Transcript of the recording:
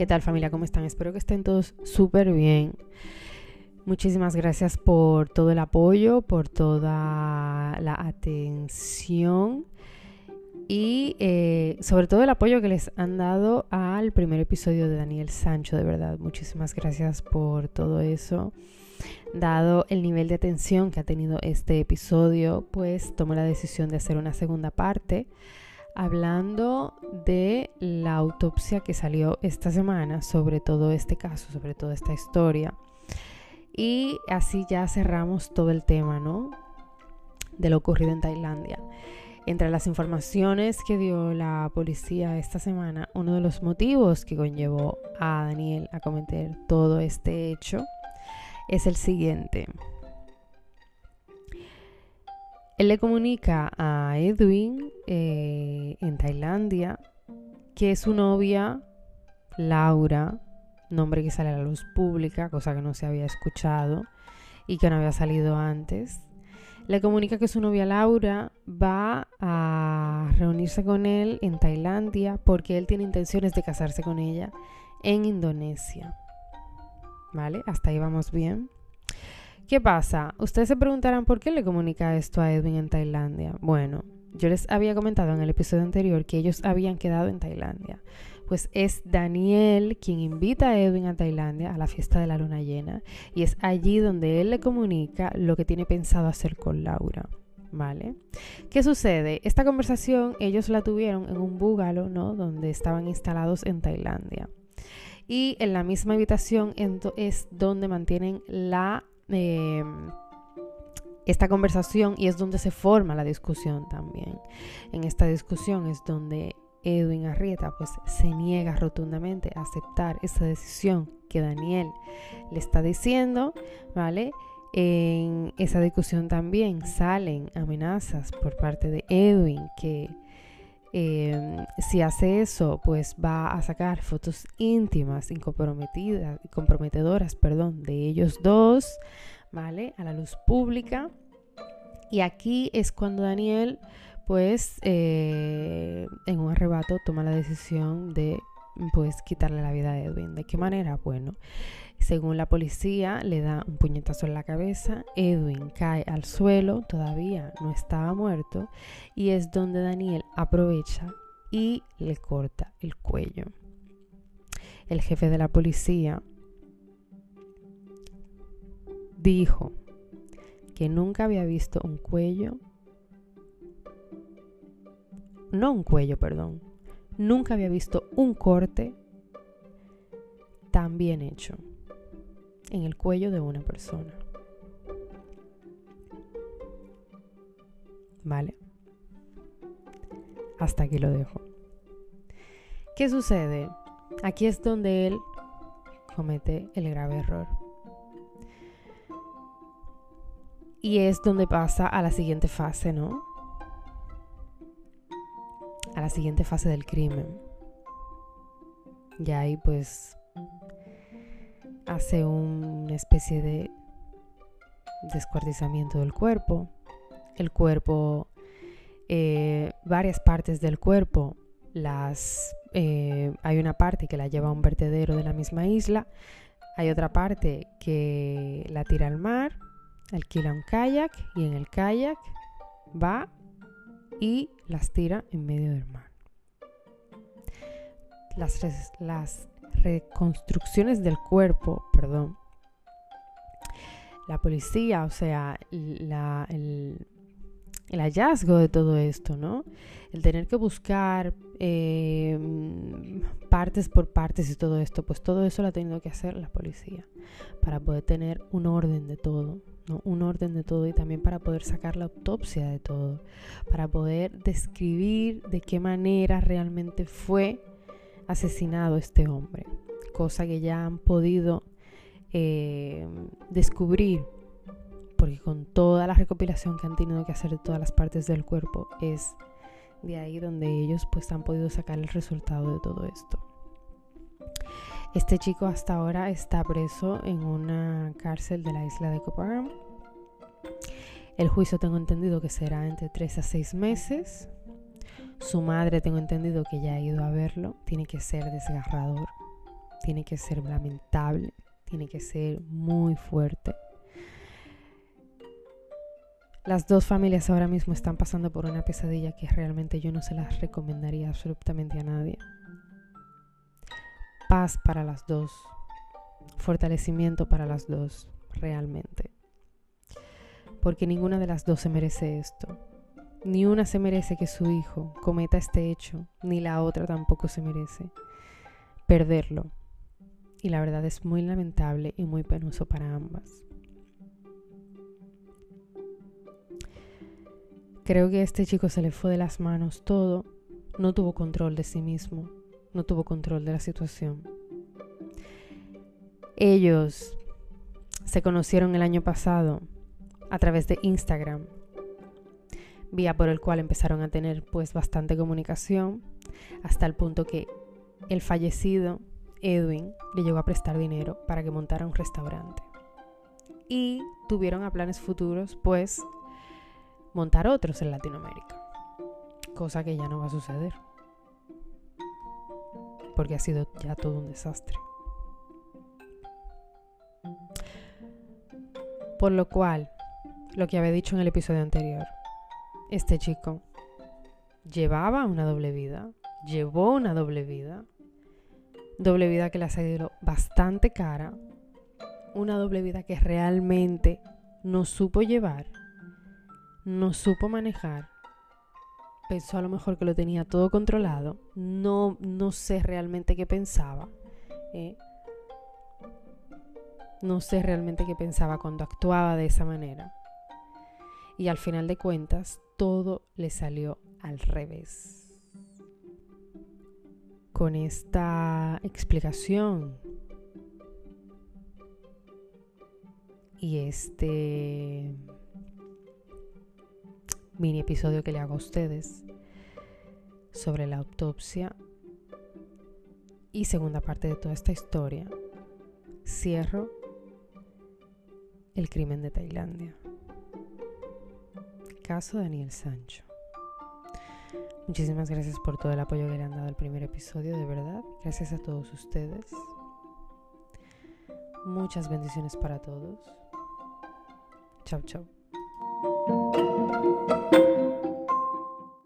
¿Qué tal familia? ¿Cómo están? Espero que estén todos súper bien. Muchísimas gracias por todo el apoyo, por toda la atención y eh, sobre todo el apoyo que les han dado al primer episodio de Daniel Sancho, de verdad. Muchísimas gracias por todo eso. Dado el nivel de atención que ha tenido este episodio, pues tomo la decisión de hacer una segunda parte hablando de la autopsia que salió esta semana sobre todo este caso, sobre toda esta historia. Y así ya cerramos todo el tema, ¿no? De lo ocurrido en Tailandia. Entre las informaciones que dio la policía esta semana, uno de los motivos que conllevó a Daniel a cometer todo este hecho es el siguiente. Él le comunica a Edwin eh, en Tailandia que su novia, Laura, nombre que sale a la luz pública, cosa que no se había escuchado y que no había salido antes, le comunica que su novia Laura va a reunirse con él en Tailandia porque él tiene intenciones de casarse con ella en Indonesia. ¿Vale? Hasta ahí vamos bien. ¿Qué pasa? Ustedes se preguntarán por qué le comunica esto a Edwin en Tailandia. Bueno, yo les había comentado en el episodio anterior que ellos habían quedado en Tailandia. Pues es Daniel quien invita a Edwin a Tailandia a la fiesta de la luna llena y es allí donde él le comunica lo que tiene pensado hacer con Laura. ¿Vale? ¿Qué sucede? Esta conversación ellos la tuvieron en un búgalo, ¿no? Donde estaban instalados en Tailandia. Y en la misma habitación es donde mantienen la Em, esta conversación y es donde se forma la discusión también. En esta discusión es donde Edwin Arrieta pues se niega rotundamente a aceptar esa decisión que Daniel le está diciendo, ¿vale? En esa discusión también salen amenazas por parte de Edwin que em, si hace eso, pues va a sacar fotos íntimas y comprometedoras, perdón, de ellos dos, ¿vale? A la luz pública. Y aquí es cuando Daniel, pues, eh, en un arrebato toma la decisión de, pues, quitarle la vida a Edwin. ¿De qué manera? Bueno, según la policía, le da un puñetazo en la cabeza, Edwin cae al suelo, todavía no estaba muerto, y es donde Daniel aprovecha y le corta el cuello. El jefe de la policía dijo que nunca había visto un cuello, no un cuello, perdón, nunca había visto un corte tan bien hecho en el cuello de una persona. ¿Vale? Hasta aquí lo dejo. ¿Qué sucede? Aquí es donde él comete el grave error. Y es donde pasa a la siguiente fase, ¿no? A la siguiente fase del crimen. Y ahí pues hace una especie de descuartizamiento del cuerpo. El cuerpo, eh, varias partes del cuerpo, las eh, hay una parte que la lleva a un vertedero de la misma isla, hay otra parte que la tira al mar alquila un kayak y en el kayak va y las tira en medio del mar. Las, las reconstrucciones del cuerpo, perdón, la policía, o sea, el, el hallazgo de todo esto, ¿no? El tener que buscar eh, partes por partes y todo esto, pues todo eso lo ha tenido que hacer la policía para poder tener un orden de todo, ¿no? Un orden de todo y también para poder sacar la autopsia de todo, para poder describir de qué manera realmente fue asesinado este hombre, cosa que ya han podido eh, descubrir porque con toda la recopilación que han tenido que hacer de todas las partes del cuerpo es de ahí donde ellos pues han podido sacar el resultado de todo esto. Este chico hasta ahora está preso en una cárcel de la isla de Copacabana. El juicio tengo entendido que será entre 3 a 6 meses. Su madre tengo entendido que ya ha ido a verlo. Tiene que ser desgarrador. tiene que ser lamentable, tiene que ser muy fuerte. Las dos familias ahora mismo están pasando por una pesadilla que realmente yo no se las recomendaría absolutamente a nadie. Paz para las dos, fortalecimiento para las dos, realmente. Porque ninguna de las dos se merece esto. Ni una se merece que su hijo cometa este hecho, ni la otra tampoco se merece perderlo. Y la verdad es muy lamentable y muy penoso para ambas. Creo que este chico se le fue de las manos todo, no tuvo control de sí mismo, no tuvo control de la situación. Ellos se conocieron el año pasado a través de Instagram, vía por el cual empezaron a tener pues bastante comunicación, hasta el punto que el fallecido Edwin le llegó a prestar dinero para que montara un restaurante. Y tuvieron a planes futuros pues montar otros en Latinoamérica, cosa que ya no va a suceder, porque ha sido ya todo un desastre. Por lo cual, lo que había dicho en el episodio anterior, este chico llevaba una doble vida, llevó una doble vida, doble vida que le ha salido bastante cara, una doble vida que realmente no supo llevar no supo manejar, pensó a lo mejor que lo tenía todo controlado, no, no sé realmente qué pensaba. ¿eh? No sé realmente qué pensaba cuando actuaba de esa manera. Y al final de cuentas, todo le salió al revés. Con esta explicación y este mini episodio que le hago a ustedes sobre la autopsia y segunda parte de toda esta historia, cierro el crimen de Tailandia. Caso Daniel Sancho. Muchísimas gracias por todo el apoyo que le han dado al primer episodio, de verdad. Gracias a todos ustedes. Muchas bendiciones para todos. Chao, chao.